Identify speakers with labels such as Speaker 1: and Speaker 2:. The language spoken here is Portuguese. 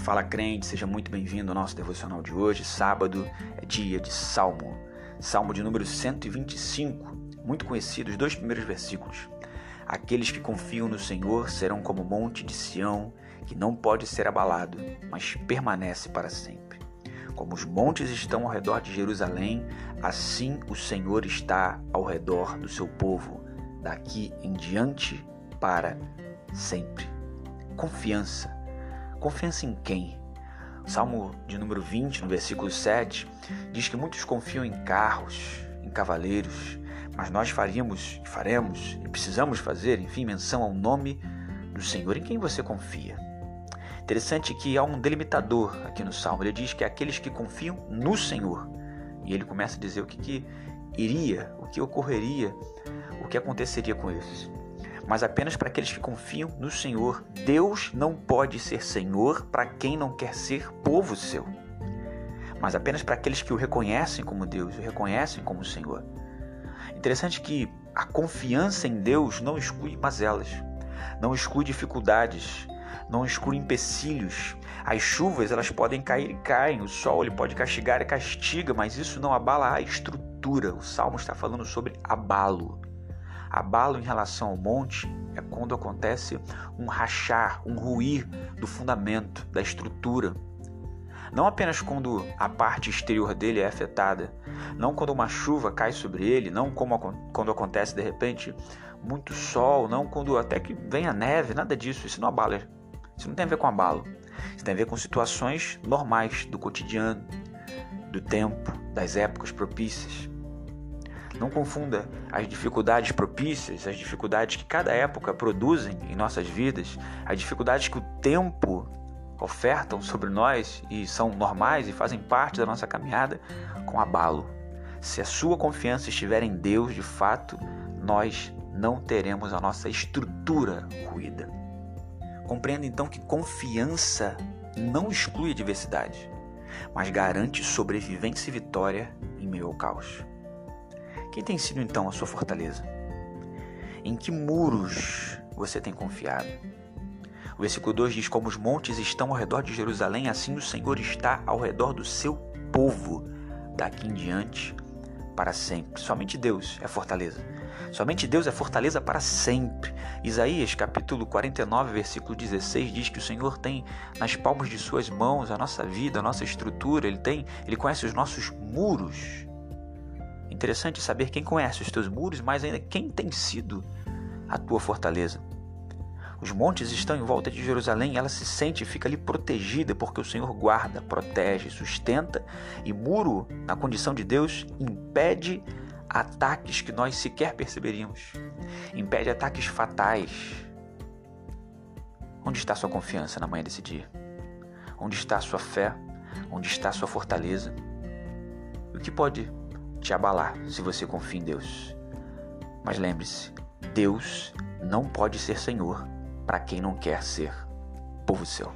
Speaker 1: Fala crente, seja muito bem-vindo ao nosso devocional de hoje. Sábado é dia de Salmo. Salmo de número 125, muito conhecido, os dois primeiros versículos. Aqueles que confiam no Senhor serão como o monte de Sião, que não pode ser abalado, mas permanece para sempre. Como os montes estão ao redor de Jerusalém, assim o Senhor está ao redor do seu povo, daqui em diante para sempre. Confiança Confiança em quem? O Salmo de número 20, no versículo 7, diz que muitos confiam em carros, em cavaleiros, mas nós faríamos, faremos e precisamos fazer, enfim, menção ao nome do Senhor. Em quem você confia? Interessante que há um delimitador aqui no Salmo. Ele diz que é aqueles que confiam no Senhor. E ele começa a dizer o que, que iria, o que ocorreria, o que aconteceria com eles mas apenas para aqueles que confiam no Senhor. Deus não pode ser Senhor para quem não quer ser povo seu, mas apenas para aqueles que o reconhecem como Deus, o reconhecem como Senhor. Interessante que a confiança em Deus não exclui mazelas, não exclui dificuldades, não exclui empecilhos. As chuvas elas podem cair e caem, o sol ele pode castigar e castiga, mas isso não abala a estrutura. O Salmo está falando sobre abalo. Abalo em relação ao monte é quando acontece um rachar, um ruir do fundamento, da estrutura. Não apenas quando a parte exterior dele é afetada, não quando uma chuva cai sobre ele, não como quando acontece de repente muito sol, não quando até que vem a neve, nada disso, isso não abala. Isso não tem a ver com abalo. Isso tem a ver com situações normais do cotidiano, do tempo, das épocas propícias. Não confunda as dificuldades propícias, as dificuldades que cada época produzem em nossas vidas, as dificuldades que o tempo ofertam sobre nós e são normais e fazem parte da nossa caminhada, com abalo. Se a sua confiança estiver em Deus, de fato, nós não teremos a nossa estrutura ruída. Compreenda então que confiança não exclui adversidade, mas garante sobrevivência e vitória em meio ao caos. Quem tem sido então a sua fortaleza? Em que muros você tem confiado? O versículo 2 diz: Como os montes estão ao redor de Jerusalém, assim o Senhor está ao redor do seu povo, daqui em diante para sempre. Somente Deus é fortaleza. Somente Deus é fortaleza para sempre. Isaías capítulo 49, versículo 16 diz que o Senhor tem nas palmas de suas mãos a nossa vida, a nossa estrutura, ele tem, ele conhece os nossos muros. Interessante saber quem conhece os teus muros, mas ainda quem tem sido a tua fortaleza. Os montes estão em volta de Jerusalém ela se sente e fica ali protegida, porque o Senhor guarda, protege, sustenta e muro, na condição de Deus, impede ataques que nós sequer perceberíamos, impede ataques fatais. Onde está sua confiança na manhã desse dia? Onde está sua fé? Onde está sua fortaleza? O que pode te abalar se você confia em Deus. Mas lembre-se, Deus não pode ser Senhor para quem não quer ser povo seu.